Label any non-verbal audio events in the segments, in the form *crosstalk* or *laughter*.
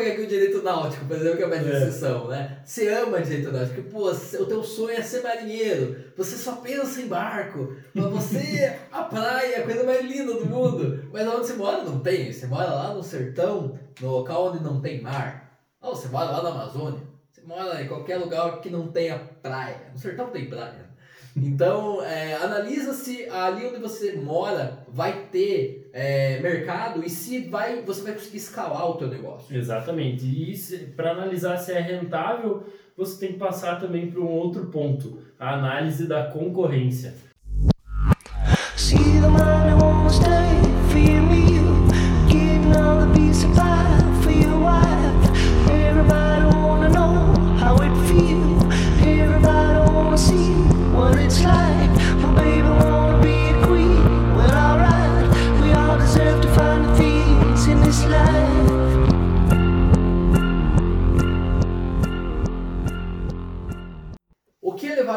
pegar aqui o direito náutico, por exemplo, que é mais é. exceção, né? Você ama direito náutico, pô, o teu sonho é ser marinheiro, você só pensa em barco, pra você *laughs* a praia é a coisa mais linda do mundo. Mas onde você mora não tem, você mora lá no sertão, no local onde não tem mar. Ou você mora lá na Amazônia, você mora em qualquer lugar que não tenha praia. No sertão tem praia. Então, é, analisa se ali onde você mora vai ter é, mercado e se vai, você vai conseguir escalar o teu negócio. Exatamente. E para analisar se é rentável, você tem que passar também para um outro ponto, a análise da concorrência. See the money won't stay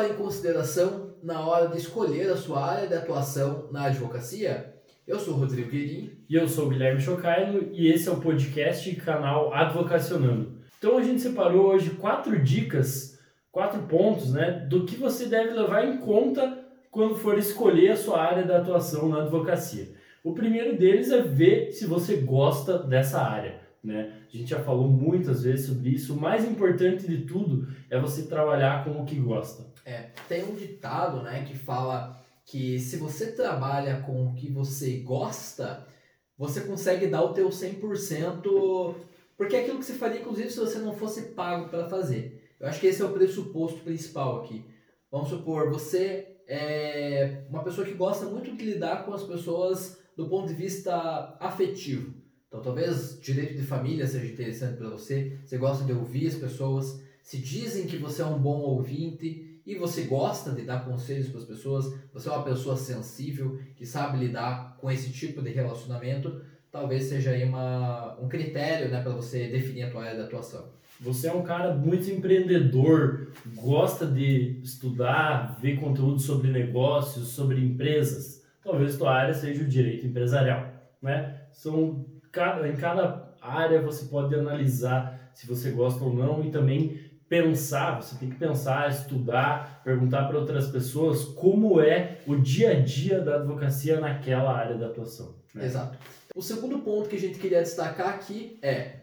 Levado em consideração na hora de escolher a sua área de atuação na advocacia? Eu sou Rodrigo Guerin. E eu sou Guilherme Chocailo e esse é o podcast e canal Advocacionando. Então a gente separou hoje quatro dicas quatro pontos né, do que você deve levar em conta quando for escolher a sua área de atuação na advocacia. O primeiro deles é ver se você gosta dessa área. Né? A gente já falou muitas vezes sobre isso. O mais importante de tudo é você trabalhar com o que gosta. É, tem um ditado né, que fala que se você trabalha com o que você gosta, você consegue dar o teu 100%, porque é aquilo que você faria, inclusive, se você não fosse pago para fazer. Eu acho que esse é o pressuposto principal aqui. Vamos supor, você é uma pessoa que gosta muito de lidar com as pessoas do ponto de vista afetivo. Então, talvez direito de família seja interessante para você. Você gosta de ouvir as pessoas. Se dizem que você é um bom ouvinte e você gosta de dar conselhos para as pessoas, você é uma pessoa sensível que sabe lidar com esse tipo de relacionamento, talvez seja aí uma, um critério né, para você definir a tua área de atuação. Você é um cara muito empreendedor, gosta de estudar, ver conteúdo sobre negócios, sobre empresas. Talvez tua área seja o direito empresarial, né? São cada, em cada área você pode analisar se você gosta ou não e também pensar, você tem que pensar, estudar, perguntar para outras pessoas como é o dia a dia da advocacia naquela área de atuação. Né? Exato. O segundo ponto que a gente queria destacar aqui é,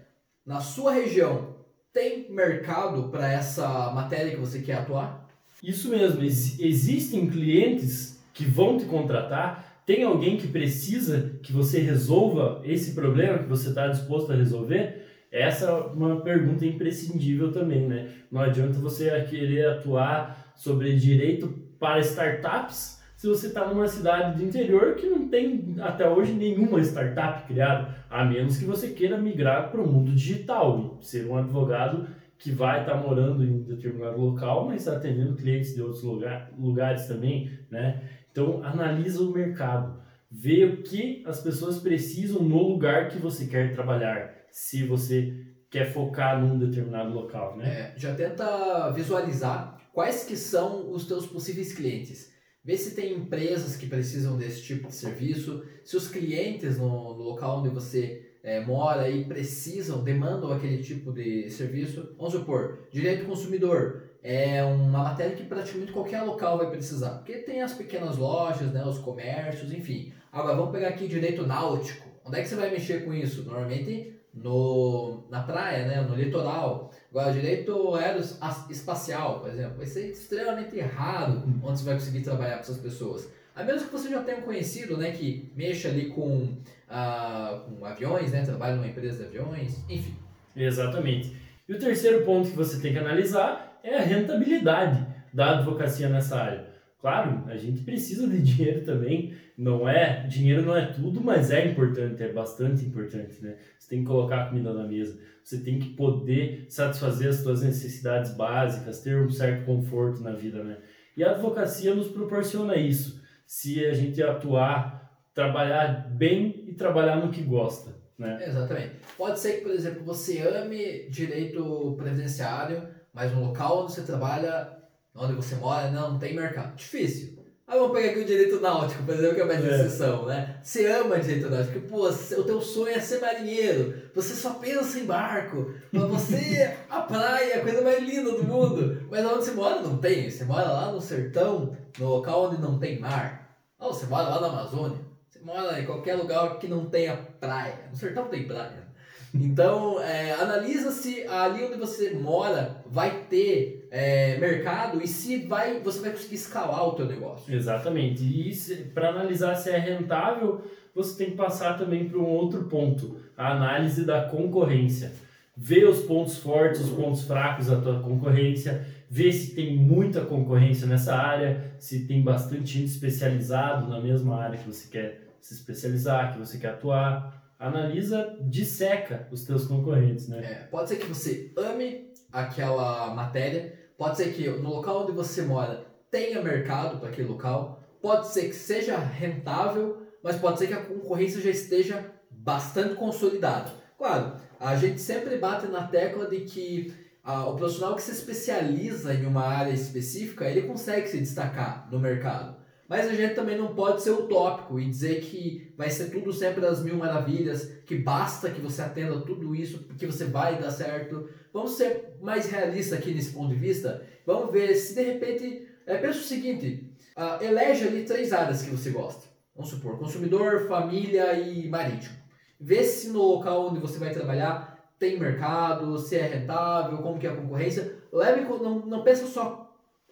na sua região, tem mercado para essa matéria que você quer atuar? Isso mesmo, Ex existem clientes que vão te contratar, tem alguém que precisa que você resolva esse problema que você está disposto a resolver? Essa é uma pergunta imprescindível também, né? Não adianta você querer atuar sobre direito para startups se você está numa cidade do interior que não tem até hoje nenhuma startup criada, a menos que você queira migrar para o mundo digital e ser um advogado que vai estar tá morando em determinado local, mas atendendo clientes de outros lugar, lugares também, né? Então analisa o mercado, vê o que as pessoas precisam no lugar que você quer trabalhar, se você quer focar num determinado local, né? É, já tenta visualizar quais que são os teus possíveis clientes Vê se tem empresas que precisam desse tipo de serviço, se os clientes no, no local onde você é, mora e precisam, demandam aquele tipo de serviço. Vamos supor, direito do consumidor é uma matéria que praticamente qualquer local vai precisar, porque tem as pequenas lojas, né, os comércios, enfim. Agora vamos pegar aqui direito náutico. Onde é que você vai mexer com isso? Normalmente no, na praia, né, no litoral. Agora, direito aeroespacial, por exemplo, vai ser extremamente raro onde você vai conseguir trabalhar com essas pessoas. A menos que você já tenha um conhecido né, que mexa ali com, com aviões, né, trabalha numa empresa de aviões, enfim. Exatamente. E o terceiro ponto que você tem que analisar é a rentabilidade da advocacia nessa área. Claro, a gente precisa de *laughs* dinheiro também, não é, dinheiro não é tudo, mas é importante, é bastante importante, né? Você tem que colocar comida na mesa, você tem que poder satisfazer as suas necessidades básicas, ter um certo conforto na vida, né? E a advocacia nos proporciona isso, se a gente atuar, trabalhar bem e trabalhar no que gosta, né? Exatamente. Pode ser que, por exemplo, você ame direito previdenciário, mas no local onde você trabalha onde você mora não, não tem mercado. Difícil. Ah, vamos pegar aqui o direito náutico, por exemplo, que é mais é. exceção, né? Você ama direito náutico, pô, o teu sonho é ser marinheiro, você só pensa em barco, pra você a praia é a coisa mais linda do mundo. Mas onde você mora não tem, você mora lá no sertão, no local onde não tem mar. Ou você mora lá na Amazônia, mora em qualquer lugar que não tenha praia. No sertão tem praia. Então, é, analisa se ali onde você mora vai ter é, mercado e se vai, você vai conseguir escalar o teu negócio. Exatamente. E para analisar se é rentável, você tem que passar também para um outro ponto, a análise da concorrência. Ver os pontos fortes, os pontos fracos da tua concorrência, ver se tem muita concorrência nessa área, se tem bastante gente especializado na mesma área que você quer se especializar, que você quer atuar analisa, disseca os teus concorrentes, né? É, pode ser que você ame aquela matéria, pode ser que no local onde você mora tenha mercado para aquele local, pode ser que seja rentável, mas pode ser que a concorrência já esteja bastante consolidada. Claro, a gente sempre bate na tecla de que ah, o profissional que se especializa em uma área específica, ele consegue se destacar no mercado. Mas a gente também não pode ser utópico e dizer que vai ser tudo sempre das mil maravilhas, que basta que você atenda tudo isso, que você vai dar certo. Vamos ser mais realistas aqui nesse ponto de vista. Vamos ver se de repente. É, pensa o seguinte: uh, elege ali três áreas que você gosta. Vamos supor: consumidor, família e marítimo. Vê se no local onde você vai trabalhar tem mercado, se é rentável, como que é a concorrência. Leve, não, não pensa só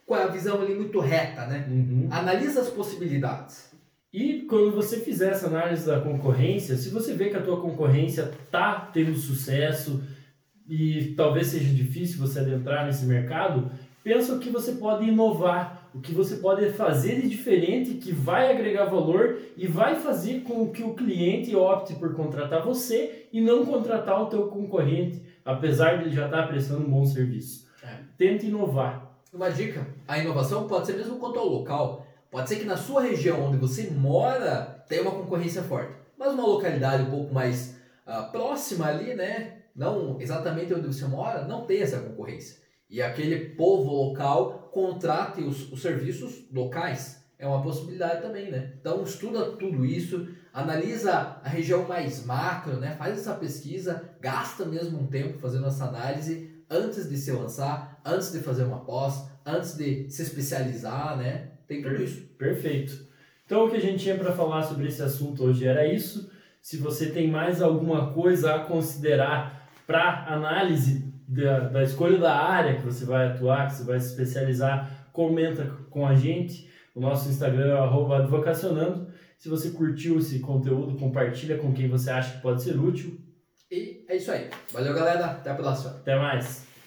com a visão ali muito reta, né? Uhum. Analisa as possibilidades. E quando você fizer essa análise da concorrência, se você vê que a tua concorrência está tendo sucesso e talvez seja difícil você adentrar nesse mercado, pensa o que você pode inovar, o que você pode fazer de diferente que vai agregar valor e vai fazer com que o cliente opte por contratar você e não contratar o teu concorrente, apesar de ele já estar tá prestando um bom serviço. É. Tenta inovar. Uma dica: a inovação pode ser mesmo quanto ao local. Pode ser que na sua região onde você mora tenha uma concorrência forte, mas uma localidade um pouco mais uh, próxima ali, né? Não exatamente onde você mora, não tem essa concorrência. E aquele povo local contrate os, os serviços locais. É uma possibilidade também, né? Então estuda tudo isso, analisa a região mais macro, né? Faz essa pesquisa, gasta mesmo um tempo fazendo essa análise antes de se lançar, antes de fazer uma pós, antes de se especializar, né? Tem tudo isso. Perfeito. Então o que a gente tinha para falar sobre esse assunto hoje era isso. Se você tem mais alguma coisa a considerar para análise da, da escolha da área que você vai atuar, que você vai se especializar, comenta com a gente. O nosso Instagram é advocacionando. Se você curtiu esse conteúdo, compartilha com quem você acha que pode ser útil. É isso aí. Valeu, galera. Até a próxima. Até mais.